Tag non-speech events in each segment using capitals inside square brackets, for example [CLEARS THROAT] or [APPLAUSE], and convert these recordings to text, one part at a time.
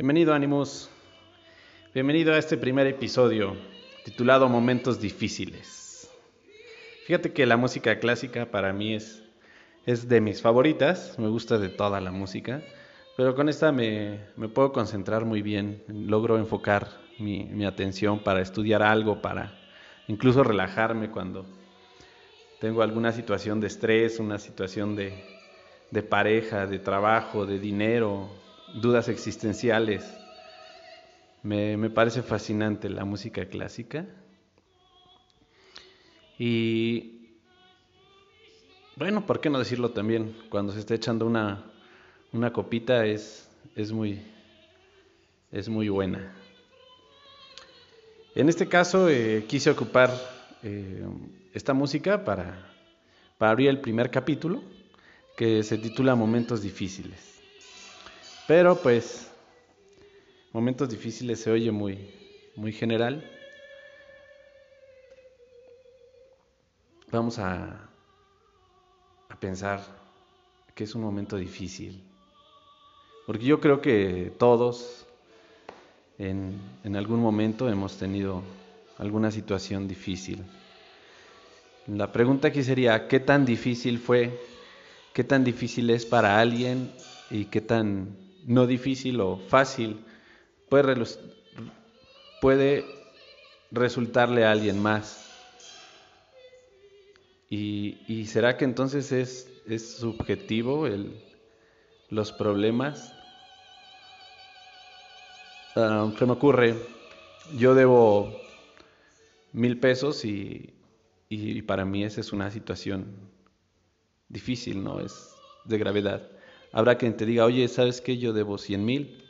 Bienvenido, Animus. Bienvenido a este primer episodio titulado Momentos Difíciles. Fíjate que la música clásica para mí es, es de mis favoritas, me gusta de toda la música, pero con esta me, puedo concentrar muy bien, logro enfocar mi, mi atención para estudiar algo, para incluso relajarme cuando tengo alguna situación de estrés, una situación de, de pareja, de trabajo, de dinero, dudas existenciales. Me, me, parece fascinante la música clásica. Y bueno, ¿por qué no decirlo también? Cuando se está echando una, una copita es, es, muy, es muy buena. En este caso eh, quise ocupar eh, esta música para, para abrir el primer capítulo que se titula Momentos Difíciles. Pero pues, momentos difíciles se oye muy, muy general. Vamos a, pensar que es un momento difícil. Porque yo creo que todos en, en algún momento hemos tenido alguna situación difícil. La pregunta aquí sería, ¿qué tan difícil fue? ¿Qué tan difícil es para alguien? ¿Y qué tan no difícil o fácil, puede, puede resultarle a alguien más. Y, será que entonces es, subjetivo el, los problemas? Uh, me ocurre, yo debo mil pesos y, y para mí esa es una situación difícil, ¿no? Es de gravedad habrá quien te diga, oye, ¿sabes qué? Yo debo 100 mil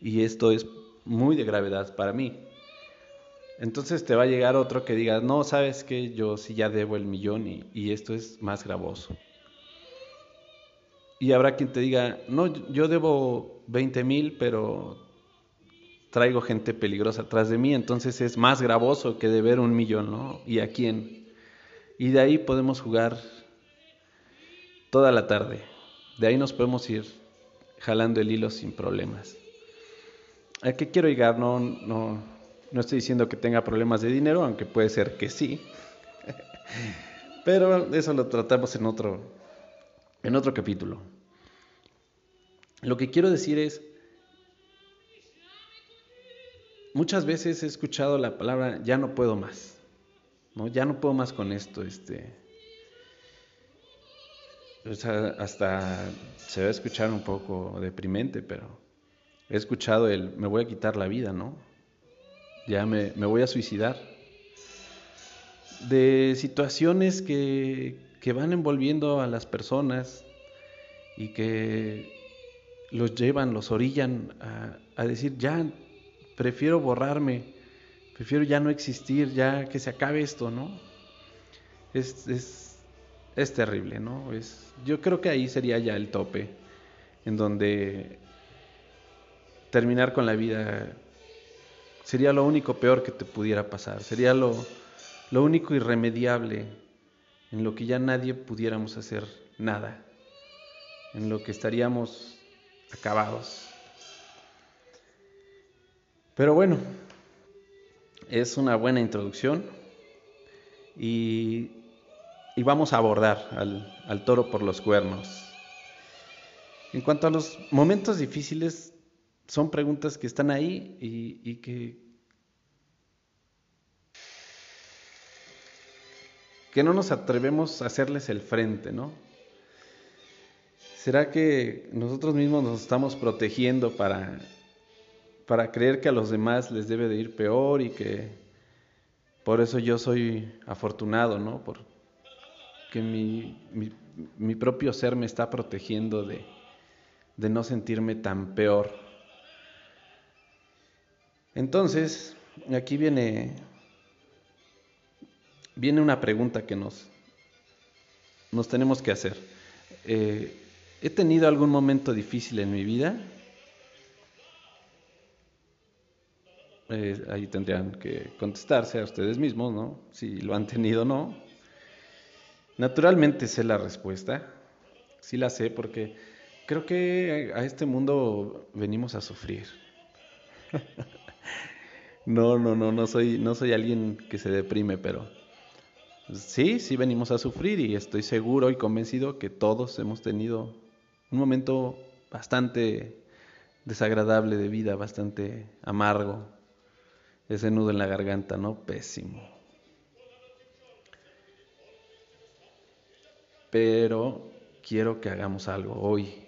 y esto es muy de gravedad para mí. Entonces te va a llegar otro que diga, no, ¿sabes qué? Yo sí ya debo el millón y, esto es más gravoso. Y habrá quien te diga, no, yo debo 20 mil, pero traigo gente peligrosa atrás de mí, entonces es más gravoso que deber un millón, ¿no? ¿Y a quién? Y de ahí podemos jugar toda la tarde. De ahí nos podemos ir jalando el hilo sin problemas. ¿A qué quiero llegar? No, no, no estoy diciendo que tenga problemas de dinero, aunque puede ser que sí. [LAUGHS] Pero eso lo tratamos en otro, en otro capítulo. Lo que quiero decir es, muchas veces he escuchado la palabra ya no puedo más. ¿no? Ya no puedo más con esto. Este, hasta se va a escuchar un poco deprimente, pero he escuchado el me voy a quitar la vida, ¿no? Ya me, me voy a suicidar. De situaciones que, que van envolviendo a las personas y que los llevan, los orillan a, a decir, ya, prefiero borrarme, prefiero ya no existir, ya que se acabe esto, ¿no? Es, es, es terrible, ¿no? Es, yo creo que ahí sería ya el tope, en donde terminar con la vida sería lo único peor que te pudiera pasar, sería lo, lo único irremediable en lo que ya nadie pudiéramos hacer nada, en lo que estaríamos acabados. Pero bueno, es una buena introducción y y vamos a abordar al, toro por los cuernos. En cuanto a los momentos difíciles, son preguntas que están ahí y, que, que no nos atrevemos a hacerles el frente, ¿no? ¿Será que nosotros mismos nos estamos protegiendo para, para creer que a los demás les debe de ir peor y que por eso yo soy afortunado, ¿no? Por, que mi, mi, propio ser me está protegiendo de, de no sentirme tan peor. Entonces, aquí viene, viene una pregunta que nos, nos tenemos que hacer. Eh, ¿He tenido algún momento difícil en mi vida? Eh, ahí tendrían que contestarse a ustedes mismos, ¿no? Si lo han tenido o no. Naturalmente sé la respuesta, sí la sé porque creo que a este mundo venimos a sufrir. [LAUGHS] no, no, no, no soy, no soy alguien que se deprime, pero sí, sí venimos a sufrir y estoy seguro y convencido que todos hemos tenido un momento bastante desagradable de vida, bastante amargo. Ese nudo en la garganta, ¿no? Pésimo. Pero quiero que hagamos algo hoy.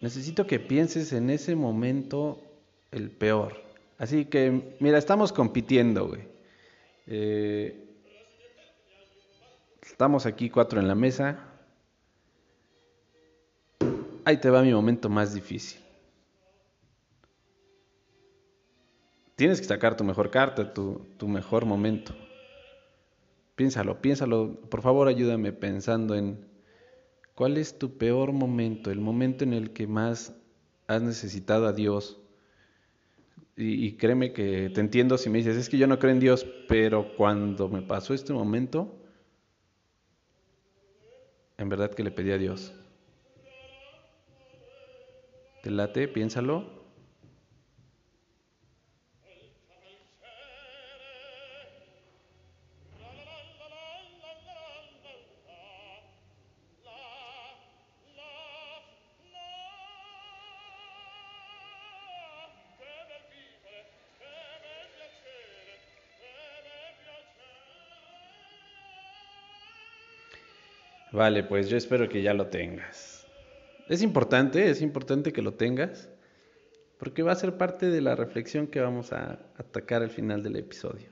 Necesito que pienses en ese momento el peor. Así que, mira, estamos compitiendo, güey. Eh, estamos aquí cuatro en la mesa. Ahí te va mi momento más difícil. Tienes que sacar tu mejor carta, tu, tu mejor momento. Piénsalo, piénsalo. Por favor, ayúdame pensando en cuál es tu peor momento, el momento en el que más has necesitado a Dios. Y, créeme que te entiendo si me dices, es que yo no creo en Dios, pero cuando me pasó este momento, en verdad que le pedí a Dios. ¿Te late? Piénsalo. Vale, pues yo espero que ya lo tengas. Es importante, es importante que lo tengas, porque va a ser parte de la reflexión que vamos a atacar al final del episodio.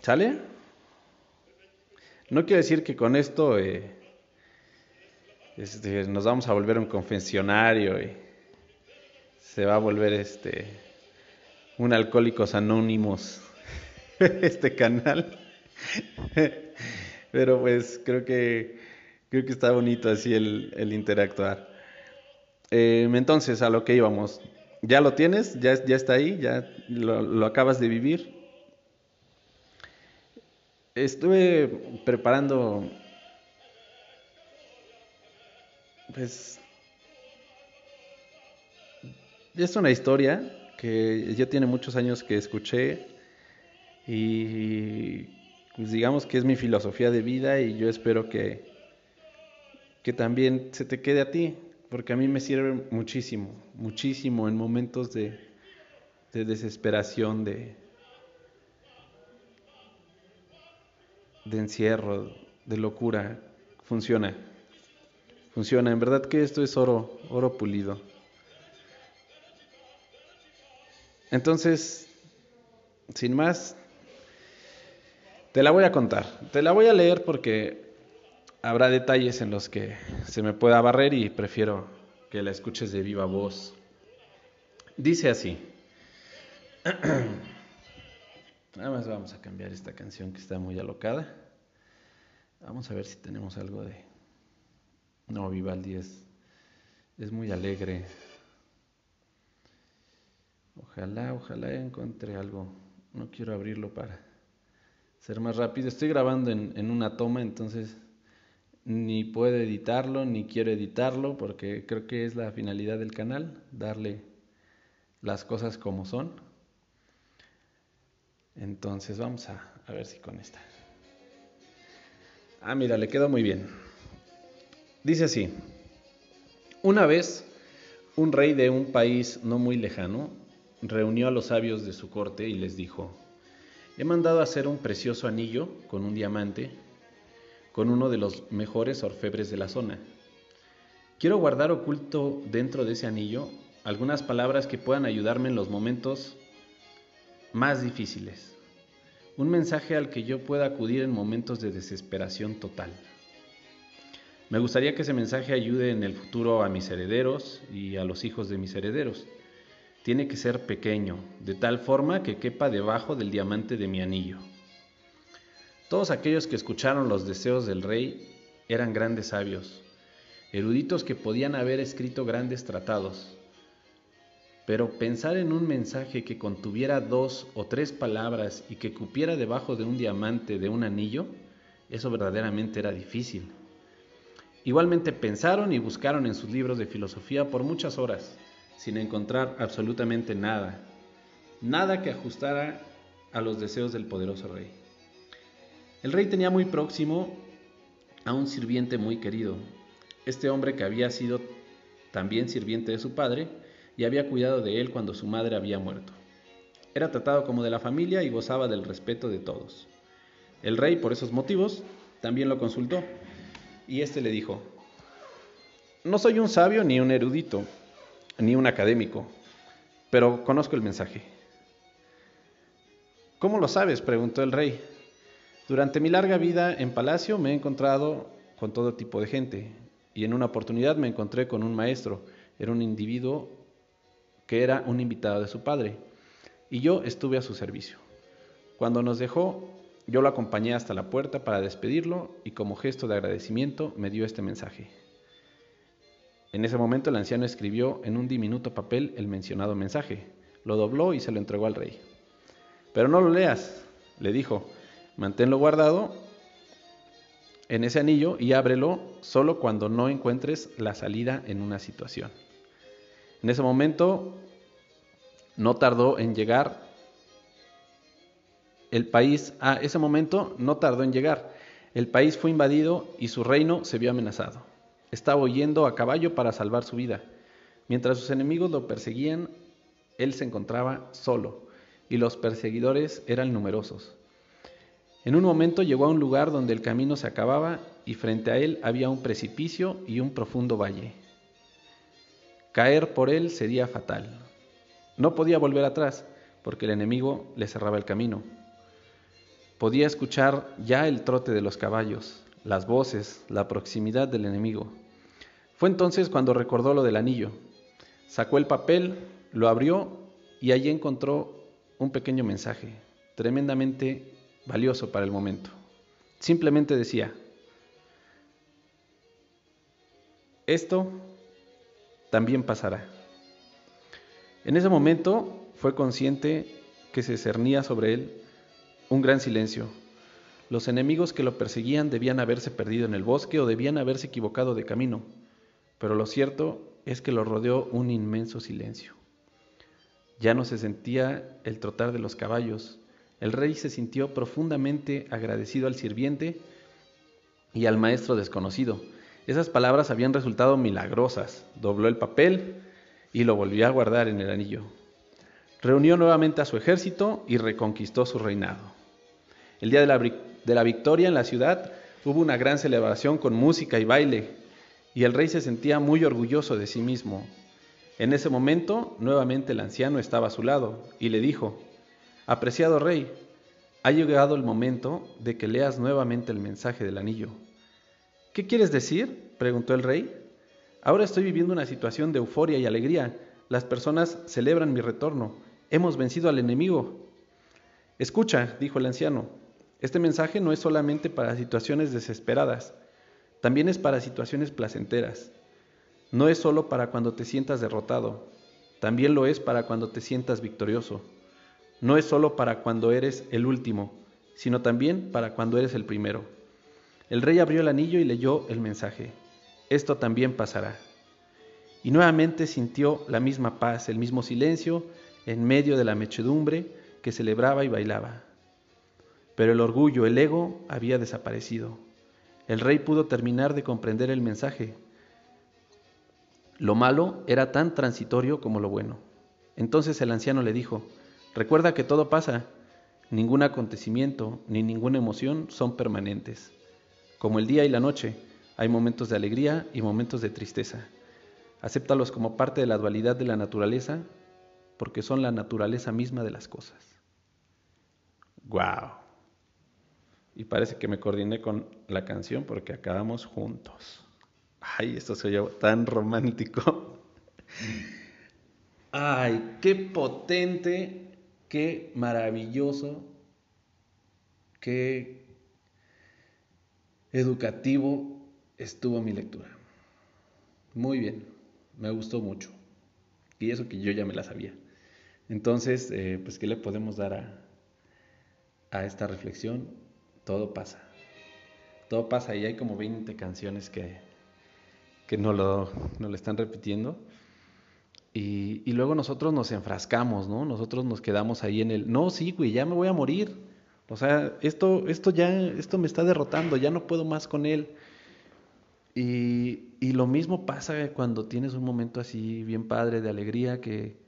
¿Sale? No quiero decir que con esto eh, este, nos vamos a volver un confesionario y se va a volver este un alcohólicos anónimos [LAUGHS] este canal. [LAUGHS] Pero pues creo que creo que está bonito así el, interactuar. Em, entonces, a lo que íbamos. Ya lo tienes, ya, ya está ahí, ya lo, lo acabas de vivir. Estuve preparando, pues, es una historia que ya tiene muchos años que escuché y pues digamos que es mi filosofía de vida y yo espero que, que también se te quede a ti, porque a mí me sirve muchísimo, muchísimo en momentos de, de desesperación, de, de encierro, de locura. Funciona, funciona. En verdad que esto es oro, oro pulido. Entonces, sin más, te la voy a contar, te la voy a leer porque habrá detalles en los que se me pueda barrer y prefiero que la escuches de viva voz. Dice así. [CLEARS THROAT] Nada más vamos a cambiar esta canción que está muy alocada. Vamos a ver si tenemos algo de... No, Vivaldi es, es muy alegre. Ojalá, ojalá encuentre algo. No quiero abrirlo para ser más rápido. Estoy grabando en, una toma, entonces ni puedo editarlo, ni quiero editarlo, porque creo que es la finalidad del canal, darle las cosas como son. Entonces vamos a, a ver si con esta. Ah, mira, le quedó muy bien. Dice así, una vez un rey de un país no muy lejano reunió a los sabios de su corte y les dijo, He mandado hacer un precioso anillo con un diamante, con uno de los mejores orfebres de la zona. Quiero guardar oculto dentro de ese anillo algunas palabras que puedan ayudarme en los momentos más difíciles. Un mensaje al que yo pueda acudir en momentos de desesperación total. Me gustaría que ese mensaje ayude en el futuro a mis herederos y a los hijos de mis herederos tiene que ser pequeño, de tal forma que quepa debajo del diamante de mi anillo. Todos aquellos que escucharon los deseos del rey eran grandes sabios, eruditos que podían haber escrito grandes tratados. Pero pensar en un mensaje que contuviera dos o tres palabras y que cupiera debajo de un diamante de un anillo, eso verdaderamente era difícil. Igualmente pensaron y buscaron en sus libros de filosofía por muchas horas, sin encontrar absolutamente nada, nada que ajustara a los deseos del poderoso rey. El rey tenía muy próximo a un sirviente muy querido, este hombre que había sido también sirviente de su padre y había cuidado de él cuando su madre había muerto. Era tratado como de la familia y gozaba del respeto de todos. El rey, por esos motivos, también lo consultó y éste le dijo, no soy un sabio ni un erudito, ni un académico, pero conozco el mensaje. ¿Cómo lo sabes? preguntó el rey. Durante mi larga vida en palacio me he encontrado con todo tipo de gente y en una oportunidad me encontré con un maestro. Era un individuo que era un invitado de su padre y yo estuve a su servicio. Cuando nos dejó, yo lo acompañé hasta la puerta para despedirlo y como gesto de agradecimiento me dio este mensaje. En ese momento el anciano escribió en un diminuto papel el mencionado mensaje, lo dobló y se lo entregó al rey. Pero no lo leas, le dijo, manténlo guardado en ese anillo y ábrelo solo cuando no encuentres la salida en una situación. En ese momento no tardó en llegar el país, a ese momento no tardó en llegar. El país fue invadido y su reino se vio amenazado. Estaba huyendo a caballo para salvar su vida. Mientras sus enemigos lo perseguían, él se encontraba solo y los perseguidores eran numerosos. En un momento llegó a un lugar donde el camino se acababa y frente a él había un precipicio y un profundo valle. Caer por él sería fatal. No podía volver atrás porque el enemigo le cerraba el camino. Podía escuchar ya el trote de los caballos, las voces, la proximidad del enemigo. Fue entonces cuando recordó lo del anillo. Sacó el papel, lo abrió y allí encontró un pequeño mensaje, tremendamente valioso para el momento. Simplemente decía, esto también pasará. En ese momento fue consciente que se cernía sobre él un gran silencio. Los enemigos que lo perseguían debían haberse perdido en el bosque o debían haberse equivocado de camino, pero lo cierto es que lo rodeó un inmenso silencio. Ya no se sentía el trotar de los caballos. El rey se sintió profundamente agradecido al sirviente y al maestro desconocido. Esas palabras habían resultado milagrosas. Dobló el papel y lo volvió a guardar en el anillo. Reunió nuevamente a su ejército y reconquistó su reinado. El día de la, victoria en la ciudad hubo una gran celebración con música y baile, y el rey se sentía muy orgulloso de sí mismo. En ese momento, nuevamente el anciano estaba a su lado y le dijo, Apreciado rey, ha llegado el momento de que leas nuevamente el mensaje del anillo. ¿Qué quieres decir? preguntó el rey. Ahora estoy viviendo una situación de euforia y alegría. Las personas celebran mi retorno. Hemos vencido al enemigo. Escucha, dijo el anciano, este mensaje no es solamente para situaciones desesperadas, también es para situaciones placenteras. No es solo para cuando te sientas derrotado, también lo es para cuando te sientas victorioso. No es solo para cuando eres el último, sino también para cuando eres el primero. El rey abrió el anillo y leyó el mensaje. Esto también pasará. Y nuevamente sintió la misma paz, el mismo silencio en medio de la mechedumbre que celebraba y bailaba. Pero el orgullo, el ego, había desaparecido. El rey pudo terminar de comprender el mensaje. Lo malo era tan transitorio como lo bueno. Entonces el anciano le dijo, recuerda que todo pasa, ningún acontecimiento ni ninguna emoción son permanentes. Como el día y la noche, hay momentos de alegría y momentos de tristeza. Acéptalos como parte de la dualidad de la naturaleza, porque son la naturaleza misma de las cosas. ¡Wow! Y parece que me coordiné con la canción porque acabamos juntos. Ay, esto se oye tan romántico. Ay, qué potente, qué maravilloso, qué educativo estuvo mi lectura. Muy bien, me gustó mucho. Y eso que yo ya me la sabía. Entonces, eh, pues, ¿qué le podemos dar a, a esta reflexión? Todo pasa. Todo pasa y hay como 20 canciones que, que no lo, no lo están repitiendo. Y, y, luego nosotros nos enfrascamos, ¿no? Nosotros nos quedamos ahí en el, no, sí, güey, ya me voy a morir. O sea, esto, esto ya, esto me está derrotando, ya no puedo más con él. Y, y lo mismo pasa cuando tienes un momento así bien padre de alegría que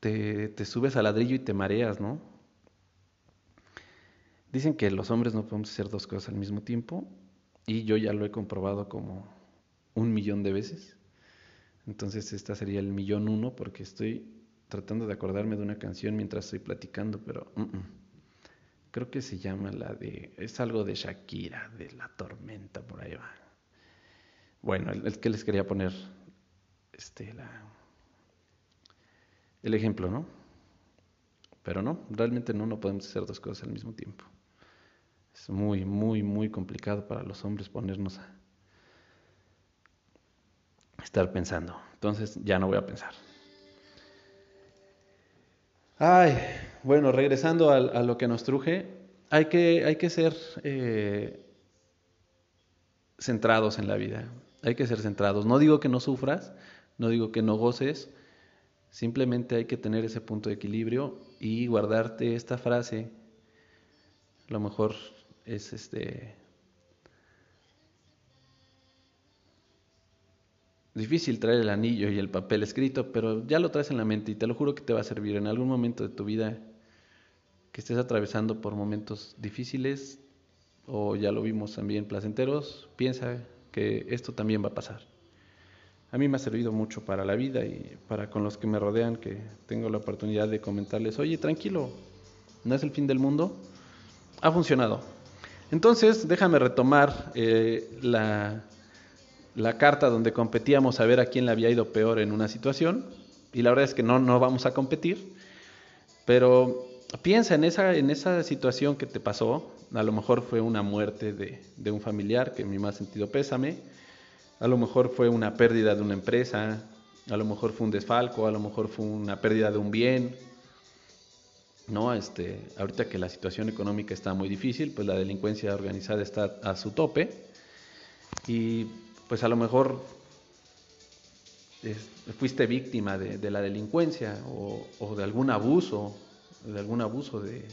te, te subes al ladrillo y te mareas, ¿no? Dicen que los hombres no podemos hacer dos cosas al mismo tiempo y yo ya lo he comprobado como un millón de veces. Entonces esta sería el millón uno porque estoy tratando de acordarme de una canción mientras estoy platicando, pero creo que se llama la de, es algo de Shakira, de la tormenta, por ahí va. Bueno, el, que les quería poner este, la, el ejemplo, ¿no? Pero no, realmente no, no podemos hacer dos cosas al mismo tiempo. Es muy, muy, muy complicado para los hombres ponernos a estar pensando. Entonces ya no voy a pensar. Ay, bueno, regresando a, lo que nos truje, hay que, hay que ser eh, centrados en la vida. Hay que ser centrados. No digo que no sufras, no digo que no goces, simplemente hay que tener ese punto de equilibrio y guardarte esta frase. A lo mejor es este difícil traer el anillo y el papel escrito, pero ya lo traes en la mente y te lo juro que te va a servir en algún momento de tu vida que estés atravesando por momentos difíciles o ya lo vimos también placenteros, piensa que esto también va a pasar. A mí me ha servido mucho para la vida y para con los que me rodean que tengo la oportunidad de comentarles, oye, tranquilo, no es el fin del mundo. Ha funcionado, entonces, déjame retomar eh, la, la, carta donde competíamos a ver a quién le había ido peor en una situación. Y la verdad es que no, no vamos a competir. Pero piensa en esa, en esa situación que te pasó. A lo mejor fue una muerte de, de un familiar, que en mi más sentido pésame. A lo mejor fue una pérdida de una empresa. A lo mejor fue un desfalco. A lo mejor fue una pérdida de un bien ¿no? Este, ahorita que la situación económica está muy difícil, pues la delincuencia organizada está a su tope y pues a lo mejor fuiste víctima de, la delincuencia o, de algún abuso, de algún abuso de,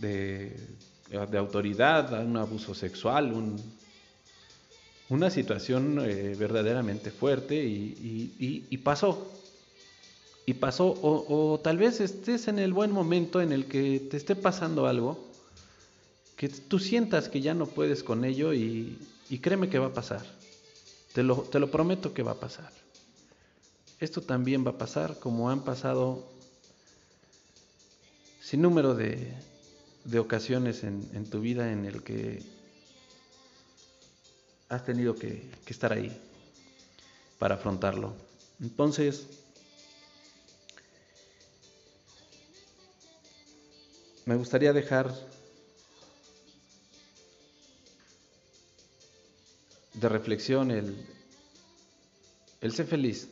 de, autoridad, un abuso sexual, una situación eh, verdaderamente fuerte y pasó, y pasó, o, tal vez estés en el buen momento en el que te esté pasando algo, que tú sientas que ya no puedes con ello y, créeme que va a pasar. Te lo, te lo prometo que va a pasar. Esto también va a pasar como han pasado sin número de, de ocasiones en, en, tu vida en el que has tenido que, que estar ahí para afrontarlo. Entonces, me gustaría dejar de reflexión el, el ser feliz.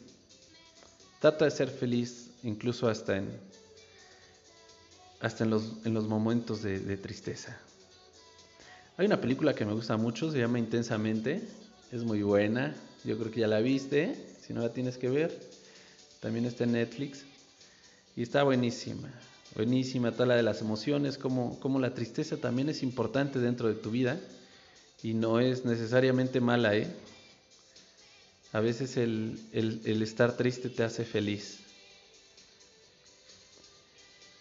Trata de ser feliz incluso hasta en, hasta en, los, en los momentos de, de tristeza. Hay una película que me gusta mucho, se llama Intensamente, es muy buena, yo creo que ya la viste, si no la tienes que ver, también está en Netflix y está buenísima. Buenísima, tal la de las emociones, como, como la tristeza también es importante dentro de tu vida y no es necesariamente mala, ¿eh? A veces el, el, estar triste te hace feliz.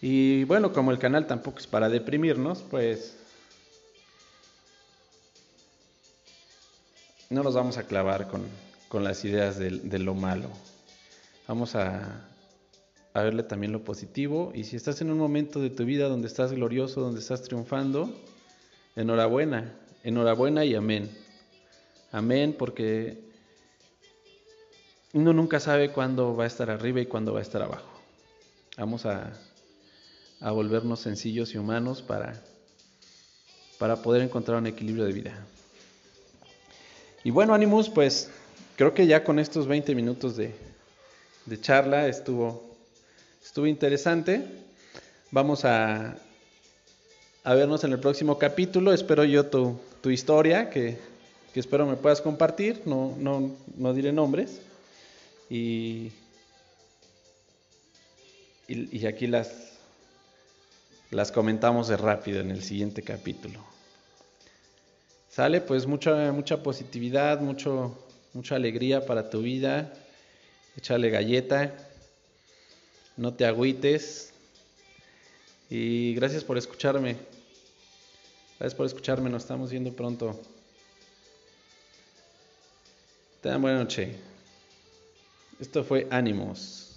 Y bueno, como el canal tampoco es para deprimirnos, pues no nos vamos a clavar con, con las ideas de, de, lo malo. Vamos a, a verle también lo positivo. Y si estás en un momento de tu vida donde estás glorioso, donde estás triunfando, enhorabuena, enhorabuena y amén. Amén porque uno nunca sabe cuándo va a estar arriba y cuándo va a estar abajo. Vamos a, a volvernos sencillos y humanos para, para poder encontrar un equilibrio de vida. Y bueno, Animus, pues creo que ya con estos 20 minutos de, de charla estuvo Estuvo interesante. Vamos a, vernos en el próximo capítulo. Espero yo tu, historia, que, que espero me puedas compartir, no, no, no diré nombres. Y, y, aquí las, las comentamos de rápido en el siguiente capítulo. Sale pues mucha, mucha positividad, mucho, mucha alegría para tu vida. Échale galleta, no te agüites. Y gracias por escucharme. Gracias por escucharme, nos estamos viendo pronto. Tengan buena noche. Esto fue Ánimos.